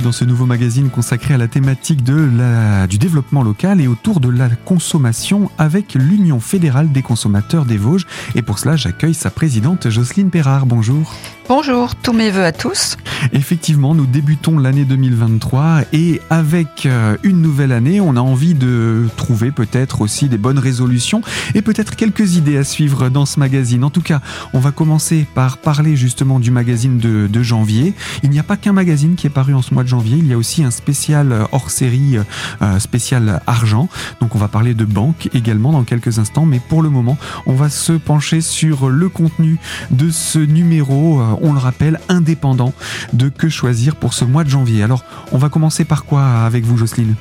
dans ce nouveau magazine consacré à la thématique de la, du développement local et autour de la consommation avec l'Union fédérale des consommateurs des Vosges. Et pour cela, j'accueille sa présidente Jocelyne Perrard. Bonjour. Bonjour, tous mes voeux à tous. Effectivement, nous débutons l'année 2023 et avec euh, une nouvelle année, on a envie de trouver peut-être aussi des bonnes résolutions et peut-être quelques idées à suivre dans ce magazine. En tout cas, on va commencer par parler justement du magazine de, janvier. Il n'y a pas qu'un magazine qui est paru en ce mois de janvier, il y a aussi un spécial hors série, euh, spécial argent. Donc on va parler de banque également dans quelques instants, mais pour le moment, on va se pencher sur le contenu de ce numéro. On le rappelle, indépendant de Que choisir pour ce mois de janvier. Alors, on va commencer par quoi avec vous, Jocelyne?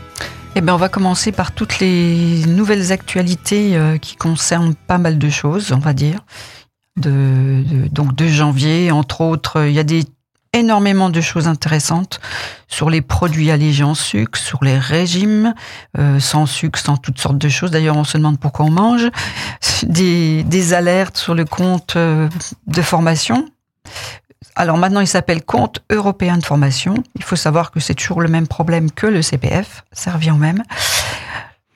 Eh bien, on va commencer par toutes les nouvelles actualités euh, qui concernent pas mal de choses, on va dire. De, donc de janvier, entre autres, il y a des énormément de choses intéressantes sur les produits allégés en sucre, sur les régimes euh, sans sucre, sans toutes sortes de choses. D'ailleurs, on se demande pourquoi on mange. Des, des alertes sur le compte euh, de formation alors maintenant, il s'appelle Compte européen de formation. Il faut savoir que c'est toujours le même problème que le CPF, ça revient même.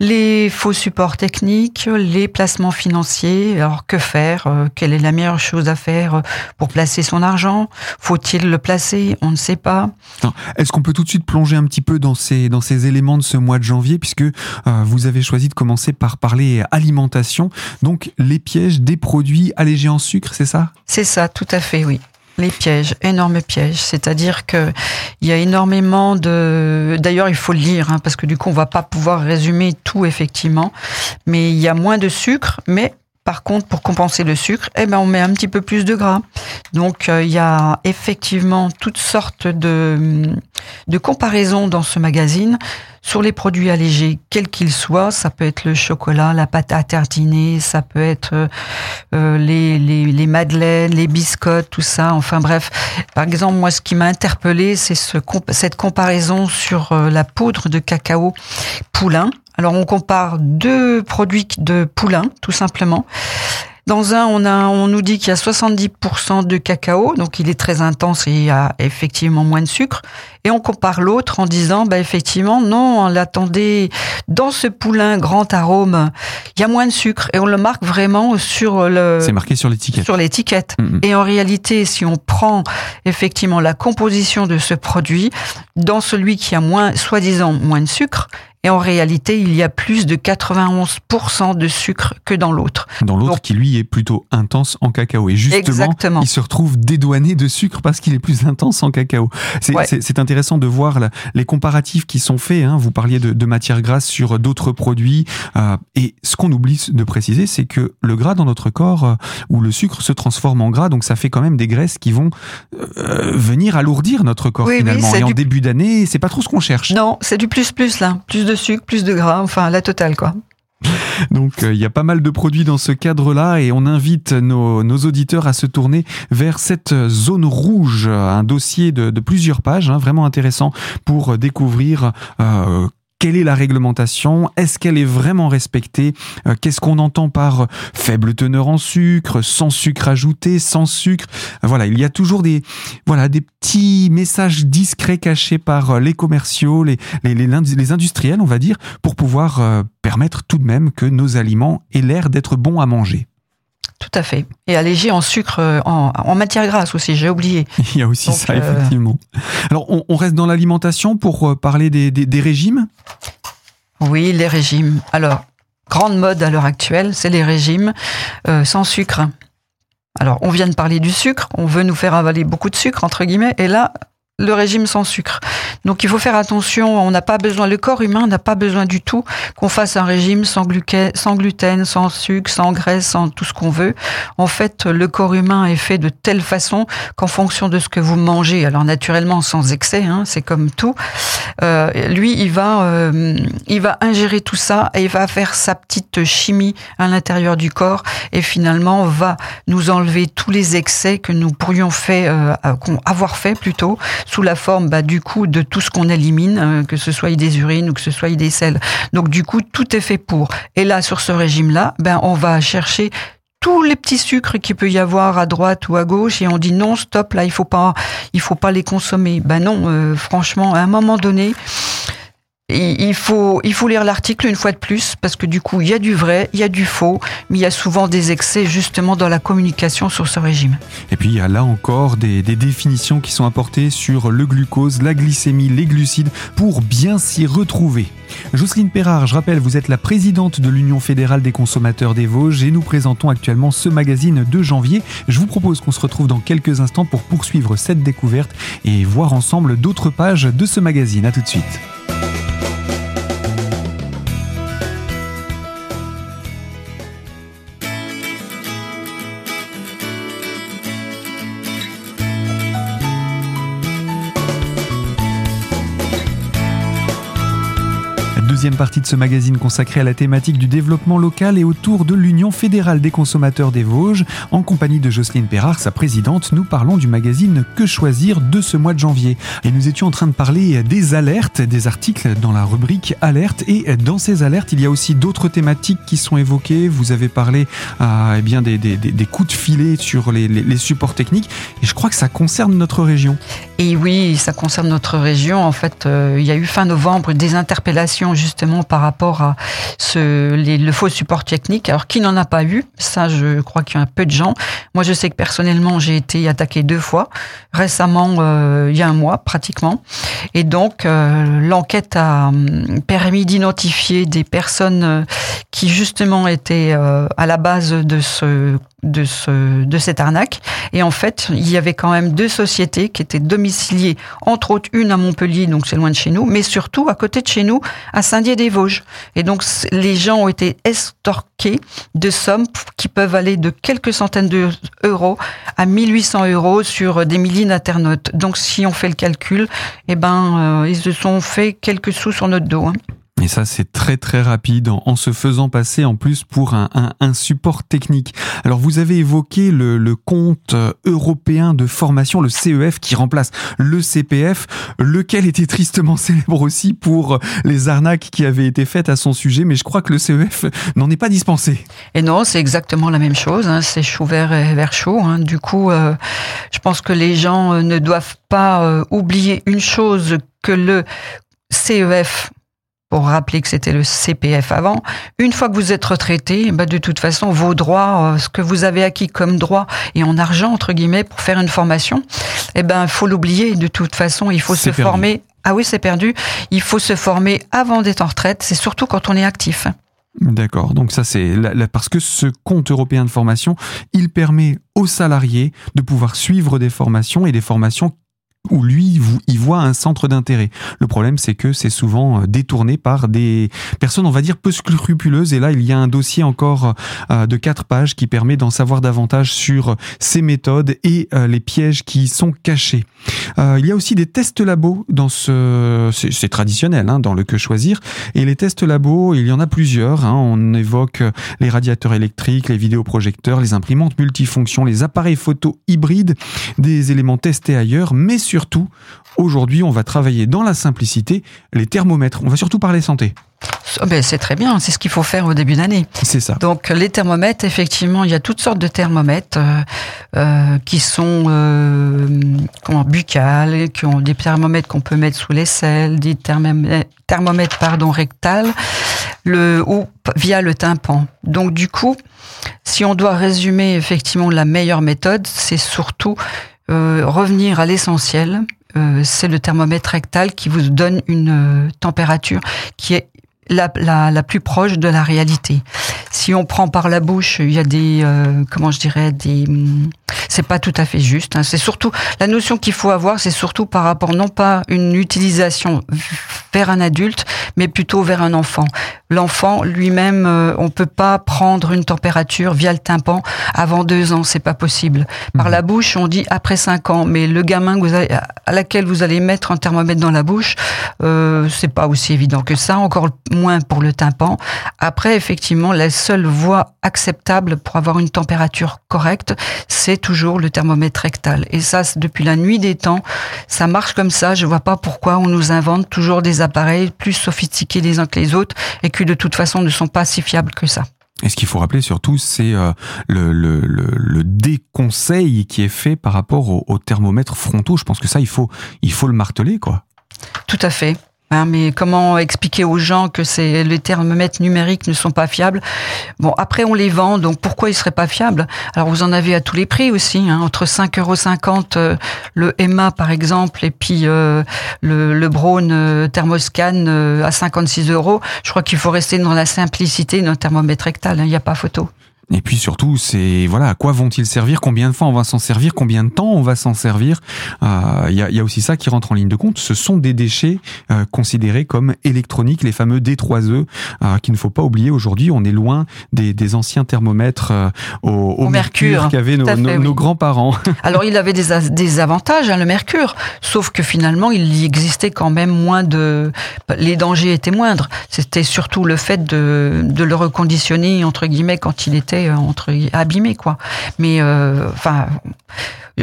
Les faux supports techniques, les placements financiers. Alors que faire euh, Quelle est la meilleure chose à faire euh, pour placer son argent? Faut-il le placer? On ne sait pas. Est-ce qu'on peut tout de suite plonger un petit peu dans ces, dans ces éléments de ce mois de janvier, puisque euh, vous avez choisi de commencer par parler alimentation, donc les pièges des produits allégés en sucre, c'est ça? C'est ça, tout à fait, oui les pièges, énormes pièges. C'est-à-dire que il y a énormément de. D'ailleurs, il faut le lire hein, parce que du coup, on va pas pouvoir résumer tout effectivement. Mais il y a moins de sucre, mais par contre, pour compenser le sucre, eh ben, on met un petit peu plus de gras. Donc, euh, il y a effectivement toutes sortes de, de comparaisons dans ce magazine sur les produits allégés, quels qu'ils soient. Ça peut être le chocolat, la pâte à tartiner, ça peut être euh, euh, les, les, les, madeleines, les biscottes, tout ça. Enfin bref, par exemple, moi, ce qui m'a interpellé, c'est ce, cette comparaison sur la poudre de cacao poulain alors on compare deux produits de poulain, tout simplement. Dans un, on, a, on nous dit qu'il y a 70% de cacao, donc il est très intense et il y a effectivement moins de sucre. Et on compare l'autre en disant, bah effectivement, non, on l'attendait dans ce poulain grand arôme, il y a moins de sucre. Et on le marque vraiment sur le... C'est marqué sur l'étiquette. Sur l'étiquette. Et en réalité, si on prend effectivement la composition de ce produit, dans celui qui a moins, soi-disant, moins de sucre, et en réalité, il y a plus de 91% de sucre que dans l'autre. Dans l'autre qui, lui, est plutôt intense en cacao. Et justement, il se retrouve dédouané de sucre parce qu'il est plus intense en cacao. C'est intéressant de voir les comparatifs qui sont faits. Hein. Vous parliez de, de matière grasse sur d'autres produits. Euh, et ce qu'on oublie de préciser, c'est que le gras dans notre corps, euh, où le sucre se transforme en gras, donc ça fait quand même des graisses qui vont euh, venir alourdir notre corps finalement. et en début d'année, c'est pas trop ce qu'on cherche. Non, c'est du plus-plus là. Plus de sucre, plus de gras, enfin la totale quoi. Donc euh, il y a pas mal de produits dans ce cadre-là et on invite nos, auditeurs à se tourner vers cette zone rouge, un dossier de, plusieurs pages, hein, vraiment intéressant pour découvrir euh, quelle est la réglementation? Est-ce qu'elle est vraiment respectée? Euh, Qu'est-ce qu'on entend par faible teneur en sucre, sans sucre ajouté, sans sucre? Voilà, il y a toujours des voilà des petits messages discrets cachés par euh, les commerciaux, les, les, industriels, on va dire, pour pouvoir euh, permettre tout de même que nos aliments aient l'air d'être bons à manger. Tout à fait. Et allégé en sucre, euh, en, matière grasse aussi, j'ai oublié. Il y a aussi ça, euh, effectivement. Alors, on, reste dans l'alimentation pour euh, parler des, régimes? Oui, les régimes. Alors, grande mode à l'heure actuelle, c'est les régimes sans sucre. Alors, on vient de parler du sucre, on veut nous faire avaler beaucoup de sucre, entre guillemets, et là, le régime sans sucre. Donc il faut faire attention, on n'a pas besoin, le corps humain n'a pas besoin du tout qu'on fasse un régime sans, sans gluten, sans sucre, sans graisse, sans tout ce qu'on veut. En fait, le corps humain est fait de telle façon qu'en fonction de ce que vous mangez, alors naturellement sans excès, hein, c'est comme tout, euh, lui il va, euh, il va ingérer tout ça et il va faire sa petite chimie à l'intérieur du corps et finalement va nous enlever tous les excès que nous pourrions faire, euh, avoir fait plutôt sous la forme bah, du coup de tout ce qu'on élimine, euh, que ce soit des urines ou que ce soit des sels. Donc du coup, tout est fait pour. Et là, sur ce régime-là, ben on va chercher tous les petits sucres qu'il peut y avoir à droite ou à gauche et on dit non stop là il faut pas il faut pas les consommer ben non euh, franchement à un moment donné il faut, lire l'article une fois de plus parce que du coup, il y a du vrai, il y a du faux, mais il y a souvent des excès justement dans la communication sur ce régime. Et puis, il y a là encore des, des définitions qui sont apportées sur le glucose, la glycémie, les glucides pour bien s'y retrouver. Jocelyne Perrard, je rappelle, vous êtes la présidente de l'Union fédérale des consommateurs des Vosges et nous présentons actuellement ce magazine de janvier. Je vous propose qu'on se retrouve dans quelques instants pour poursuivre cette découverte et voir ensemble d'autres pages de ce magazine. A tout de suite. Deuxième partie de ce magazine consacré à la thématique du développement local et autour de l'Union fédérale des consommateurs des Vosges. En compagnie de Jocelyne Perrard, sa présidente, nous parlons du magazine Que choisir de ce mois de janvier. Et nous étions en train de parler des alertes, des articles dans la rubrique alerte. Et dans ces alertes, il y a aussi d'autres thématiques qui sont évoquées. Vous avez parlé euh, eh bien des, coups de filet sur les supports techniques. Et je crois que ça concerne notre région. Et oui, ça concerne notre région. En fait, euh, il y a eu fin novembre des interpellations justement par rapport à ce, le faux support technique. Alors, qui n'en a pas eu? Ça, je crois qu'il y a un peu de gens. Moi, je sais que personnellement, j'ai été attaqué deux fois. Récemment, euh, il y a un mois pratiquement. Et donc, euh, l'enquête a hum, permis d'identifier des personnes qui justement étaient à la base de ce de ce de cette arnaque. Et en fait il y avait quand même deux sociétés qui étaient domiciliées entre autres une à Montpellier donc c'est loin de chez nous mais surtout à côté de chez nous à Saint-Dié-des-Vosges. Et donc les gens ont été estorqués de sommes qui peuvent aller de quelques centaines d'euros à 1800 euros sur des milliers d'internautes. Donc si on fait le calcul eh ben euh, ils se sont fait quelques sous sur notre dos hein. Et ça, c'est très très rapide en, se faisant passer en plus pour un, un, un support technique. Alors, vous avez évoqué le, le, compte européen de formation, le CEF, qui remplace le CPF, lequel était tristement célèbre aussi pour les arnaques qui avaient été faites à son sujet, mais je crois que le CEF n'en est pas dispensé. Et non, c'est exactement la même chose, hein, c'est chaud vert et vert chaud. Hein. Du coup, euh, je pense que les gens euh, ne doivent pas euh, oublier une chose que le CEF pour rappeler que c'était le CPF avant. Une fois que vous êtes retraité, bah de toute façon, vos droits, euh, ce que vous avez acquis comme droit et en argent, entre guillemets, pour faire une formation, eh ben, faut l'oublier. De toute façon, il faut se perdu. former. Ah oui, c'est perdu. Il faut se former avant d'être en retraite. C'est surtout quand on est actif. D'accord. Donc ça c'est parce que ce compte européen de formation, il permet aux salariés de pouvoir suivre des formations et des formations où lui il voit un centre d'intérêt. Le problème c'est que c'est souvent euh, détourné par des personnes on va dire peu scrupuleuses et là il y a un dossier encore euh, de quatre pages qui permet d'en savoir davantage sur ces méthodes et euh, les pièges qui sont cachés. il y a aussi des tests labos dans ce c'est traditionnel hein, dans le que choisir et les tests labos il y en a plusieurs hein. on évoque les radiateurs électriques, les vidéoprojecteurs, les imprimantes multifonctions, les appareils photo hybrides, des éléments testés ailleurs mais surtout, aujourd'hui, on va travailler dans la simplicité, les thermomètres. On va surtout parler santé. Oh ben c'est très bien, c'est ce qu'il faut faire au début d'année. C'est ça. Donc les thermomètres, effectivement, il y a toutes sortes de thermomètres euh, euh, qui sont euh, comment buccales, qui ont des thermomètres qu'on peut mettre sous l'aisselle, des thermomètres, thermomètres pardon rectales, le ou via le tympan. Donc du coup, si on doit résumer effectivement la meilleure méthode, c'est surtout euh, revenir à l'essentiel, euh, c'est le thermomètre rectal qui vous donne une euh, température qui est la, la, la, plus proche de la réalité. Si on prend par la bouche, il y a des, euh, comment je dirais, des, c'est pas tout à fait juste. Hein. C'est surtout la notion qu'il faut avoir, c'est surtout par rapport non pas une utilisation vers un adulte, mais plutôt vers un enfant. L'enfant lui-même, euh, on peut pas prendre une température via le tympan avant deux ans, c'est pas possible. Par mmh. la bouche, on dit après cinq ans, mais le gamin que vous allez, à laquelle vous allez mettre un thermomètre dans la bouche, euh, c'est pas aussi évident que ça, encore moins pour le tympan. Après, effectivement, la seule voie acceptable pour avoir une température correcte, c'est toujours le thermomètre rectal. Et ça, depuis la nuit des temps, ça marche comme ça. Je vois pas pourquoi on nous invente toujours des appareils plus sophistiqués les uns que les autres et qui de toute façon ne sont pas si fiables que ça. Et ce qu'il faut rappeler surtout, c'est euh, le, le, le, déconseil qui est fait par rapport aux au thermomètres frontaux. Je pense que ça, il faut, il faut le marteler, quoi. Tout à fait. Hein, mais comment expliquer aux gens que c'est les thermomètres numériques ne sont pas fiables? Bon, après on les vend, donc pourquoi ils seraient pas fiables? Alors vous en avez à tous les prix aussi, hein, entre 5,50 euros euh, le Emma par exemple, et puis euh, le, le Braun euh, Thermoscan à 56 euros. Je crois qu'il faut rester dans la simplicité d'un thermomètre rectal. Hein, il n'y a pas photo. Et puis surtout, c'est voilà, à quoi vont-ils servir? Combien de fois on va s'en servir? Combien de temps on va s'en servir? Il euh, y, a, y, a, aussi ça qui rentre en ligne de compte. Ce sont des déchets euh, considérés comme électroniques, les fameux D3E, euh, qu'il ne faut pas oublier. Aujourd'hui, on est loin des, des anciens thermomètres au, au, mercure, qu'avaient nos, nos, grands-parents. Alors, il avait des, des avantages, hein, le mercure, sauf que finalement, il y existait quand même moins de... Les dangers étaient moindres. C'était surtout le fait de, de le reconditionner, entre guillemets, quand il était euh, entre abîmé quoi. Mais euh, enfin,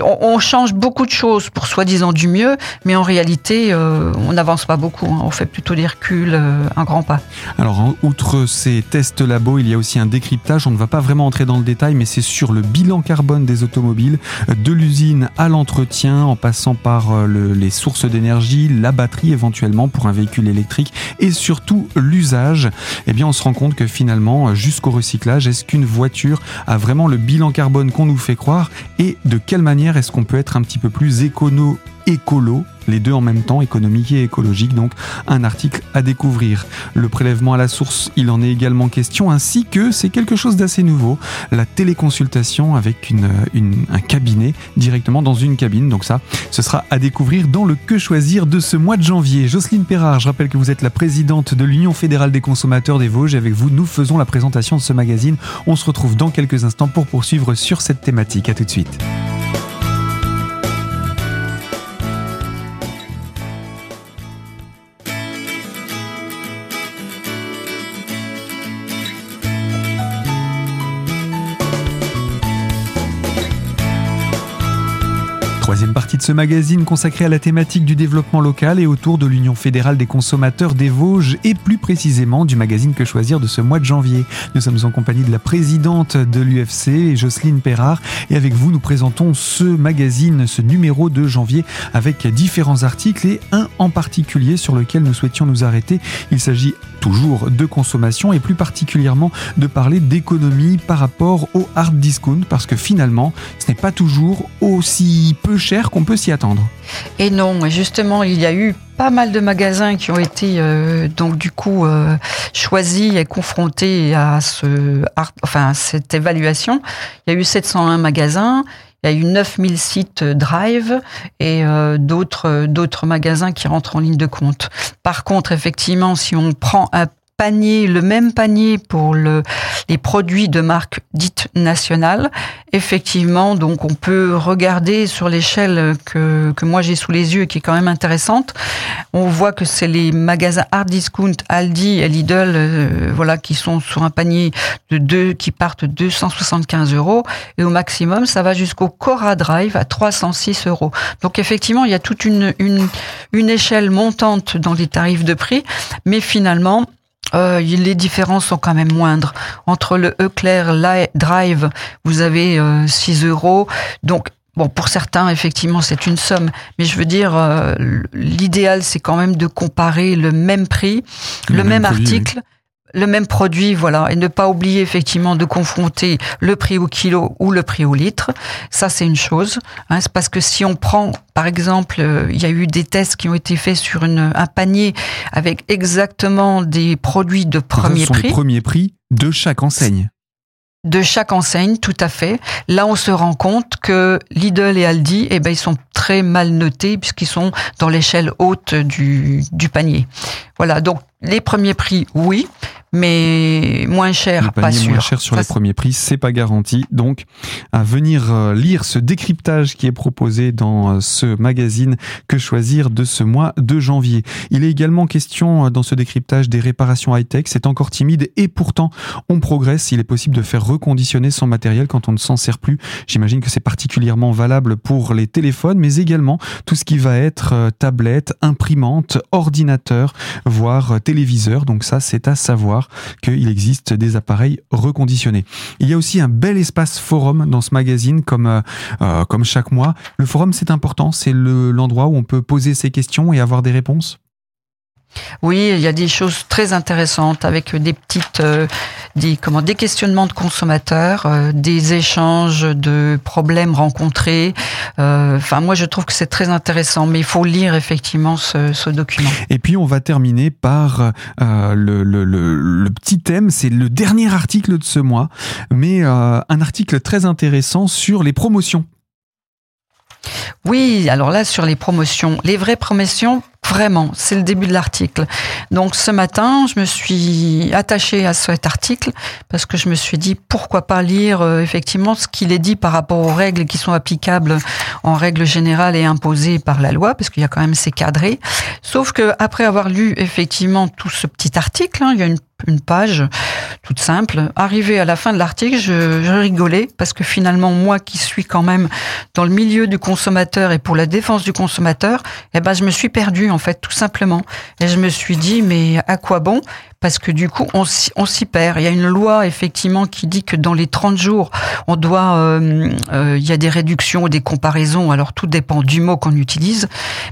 on, change beaucoup de choses pour soi-disant du mieux, mais en réalité, euh, on n'avance pas beaucoup. Hein. On fait plutôt des reculs, un grand pas. Alors, outre ces tests labo, il y a aussi un décryptage. On ne va pas vraiment entrer dans le détail, mais c'est sur le bilan carbone des automobiles, de l'usine à l'entretien, en passant par les sources d'énergie, la batterie éventuellement pour un véhicule électrique, et surtout l'usage. Eh bien, on se rend compte que finalement, jusqu'au recyclage, est-ce qu'une voiture a vraiment le bilan carbone qu'on nous fait croire et de quelle manière est-ce qu'on peut être un petit peu plus écono écolo, les deux en même temps, économique et écologique, donc un article à découvrir. Le prélèvement à la source, il en est également question, ainsi que c'est quelque chose d'assez nouveau, la téléconsultation avec un cabinet directement dans une cabine. Donc ça, ce sera à découvrir dans le Que choisir de ce mois de janvier. Jocelyne Perrard, je rappelle que vous êtes la présidente de l'Union fédérale des consommateurs des Vosges avec vous, nous faisons la présentation de ce magazine. On se retrouve dans quelques instants pour poursuivre sur cette thématique. À tout de suite. Troisième partie de ce magazine consacré à la thématique du développement local et autour de l'Union fédérale des consommateurs des Vosges et plus précisément du magazine Que choisir de ce mois de janvier. Nous sommes en compagnie de la présidente de l'UFC, Jocelyne Perrard, et avec vous nous présentons ce magazine, ce numéro de janvier avec différents articles et un en particulier sur lequel nous souhaitions nous arrêter. Il s'agit toujours de consommation et plus particulièrement de parler d'économie par rapport au hard discount parce que finalement ce n'est pas toujours aussi peu cher qu'on peut s'y attendre. Et non, justement, il y a eu pas mal de magasins qui ont été euh, donc du coup euh, choisis et confrontés à ce, enfin cette évaluation. Il y a eu 701 magasins. Il y a eu 9000 sites Drive et euh, d'autres d'autres magasins qui rentrent en ligne de compte. Par contre, effectivement, si on prend un panier, le même panier pour le, les produits de marque dite nationale. Effectivement, donc on peut regarder sur l'échelle que, que moi j'ai sous les yeux et qui est quand même intéressante. On voit que c'est les magasins hard discount, Aldi et Lidl, euh, voilà, qui sont sur un panier de deux, qui partent 275 euros et au maximum ça va jusqu'au Cora Drive à 306 euros. Donc effectivement, il y a toute une, une, une échelle montante dans les tarifs de prix, mais finalement, euh, les différences sont quand même moindres. Entre le Eclair Drive, vous avez 6 euh, euros. Donc, bon, pour certains, effectivement, c'est une somme. Mais je veux dire, euh, l'idéal, c'est quand même de comparer le même prix, le, même, article le même produit, voilà, et ne pas oublier effectivement de confronter le prix au kilo ou le prix au litre. Ça, c'est une chose. Hein, c'est parce que si on prend, par exemple, euh, il y a eu des tests qui ont été faits sur une, un panier avec exactement des produits de premier prix. Les premiers prix de chaque enseigne de chaque enseigne, tout à fait. Là, on se rend compte que Lidl et Aldi, eh ben, ils sont très mal notés puisqu'ils sont dans l'échelle haute du, du panier. Voilà. Donc, les premiers prix, oui mais moins cher, pas sûr. Moins cher sur les premiers prix, c'est pas garanti. Donc, à venir euh, lire ce décryptage qui est proposé dans euh, ce magazine Que choisir de ce mois de janvier? Il est également question euh, dans ce décryptage des réparations high-tech. C'est encore timide et pourtant on progresse. Il est possible de faire reconditionner son matériel quand on ne s'en sert plus. J'imagine que c'est particulièrement valable pour les téléphones, mais également tout ce qui va être tablette, imprimante, ordinateur, voire téléviseur. Donc ça, c'est à savoir. Qu'il existe des appareils reconditionnés. Il y a aussi un bel espace forum dans ce magazine, comme, euh, euh, comme chaque mois. Le forum, c'est important, c'est l'endroit où on peut poser ses questions et avoir des réponses oui, il y a des choses très intéressantes avec des petites, euh, des comment, des questionnements de consommateurs, euh, des échanges de problèmes rencontrés. Euh, enfin, moi, je trouve que c'est très intéressant, mais il faut lire effectivement ce, ce document. Et puis, on va terminer par le, le, le, petit thème. C'est le dernier article de ce mois, mais un article très intéressant sur les promotions. Oui, alors là, sur les promotions, les vraies promotions, Vraiment, c'est le début de l'article. Donc ce matin, je me suis attachée à cet article parce que je me suis dit pourquoi pas lire euh, effectivement ce qu'il est dit par rapport aux règles qui sont applicables en règle générale et imposées par la loi, parce qu'il y a quand même ces cadrés. Sauf que après avoir lu effectivement tout ce petit article, hein, il y a une une page toute simple. Arrivé à la fin de l'article, je, rigolais parce que finalement, moi qui suis quand même dans le milieu du consommateur et pour la défense du consommateur, eh ben, je me suis perdue en fait, tout simplement. Et je me suis dit, mais à quoi bon? Parce que du coup, on s'y perd. Il y a une loi effectivement qui dit que dans les 30 jours, on doit, euh, euh, il y a des réductions ou des comparaisons. Alors tout dépend du mot qu'on utilise,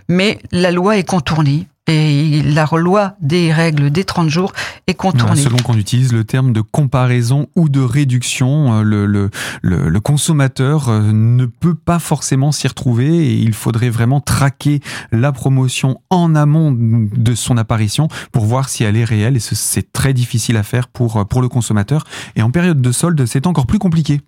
mais la loi est contournée et la loi des règles des 30 jours est contournée. selon qu'on utilise le terme de comparaison ou de réduction, euh, le, le, le, consommateur euh, ne peut pas forcément s'y retrouver et il faudrait vraiment traquer la promotion en amont de son apparition pour voir si elle est réelle et c'est très difficile à faire pour, pour le consommateur. Et en période de solde, c'est encore plus compliqué.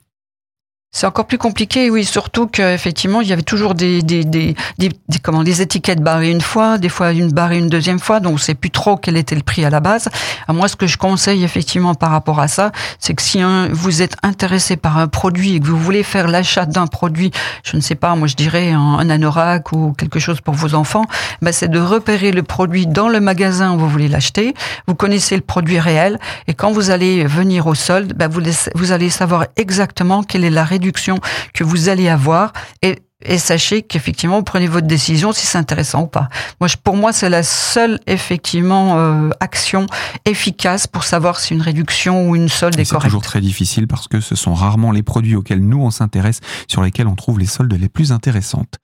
C'est encore plus compliqué, oui, surtout qu'effectivement, il y avait toujours des, des, des, des, comment, des étiquettes barrées une fois, des fois une barrée une deuxième fois, donc on sait plus trop quel était le prix à la base. Moi, ce que je conseille effectivement par rapport à ça, c'est que si vous êtes intéressé par un produit et que vous voulez faire l'achat d'un produit, je ne sais pas, moi je dirais un, anorak ou quelque chose pour vos enfants, ben c'est de repérer le produit dans le magasin où vous voulez l'acheter. Vous connaissez le produit réel et quand vous allez venir au solde, ben vous, vous allez savoir exactement quelle est la réduction que vous allez avoir et et sachez qu'effectivement, vous prenez votre décision si c'est intéressant ou pas. Moi, pour moi, c'est la seule effectivement euh, action efficace pour savoir si une réduction ou une solde est correcte. C'est toujours très difficile parce que ce sont rarement les produits auxquels nous on s'intéresse sur lesquels on trouve les soldes les plus intéressantes.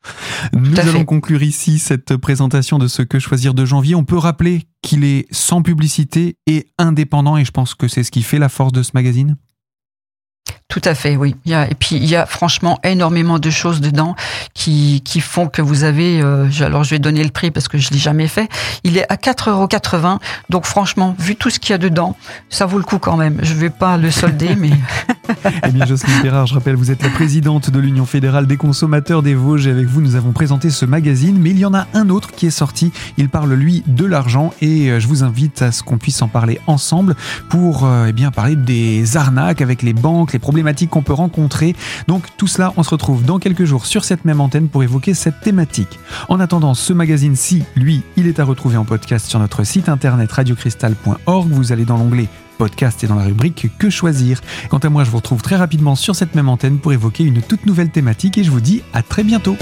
nous allons conclure ici cette présentation de ce que choisir de janvier. On peut rappeler qu'il est sans publicité et indépendant et je pense que c'est ce qui fait la force de ce magazine? Tout à fait, oui. Il y a, et puis il y a franchement énormément de choses dedans qui, qui font que vous avez. Euh, alors je vais donner le prix parce que je l'ai jamais fait. Il est à 4,80 euros. Donc franchement, vu tout ce qu'il y a dedans, ça vaut le coup quand même. Je vais pas le solder, mais. eh bien, Jocelyne Perard, je rappelle, vous êtes la présidente de l'Union fédérale des consommateurs des Vosges. Et avec vous, nous avons présenté ce magazine. Mais il y en a un autre qui est sorti. Il parle lui de l'argent et euh, je vous invite à ce qu'on puisse en parler ensemble pour euh, eh bien parler des arnaques avec les banques, les problèmes qu'on peut rencontrer. Donc tout cela, on se retrouve dans quelques jours sur cette même antenne pour évoquer cette thématique. En attendant, ce magazine-ci, lui, il est à retrouver en podcast sur notre site internet radiocristal.org. Vous allez dans l'onglet podcast et dans la rubrique Que choisir. Quant à moi, je vous retrouve très rapidement sur cette même antenne pour évoquer une toute nouvelle thématique et je vous dis à très bientôt.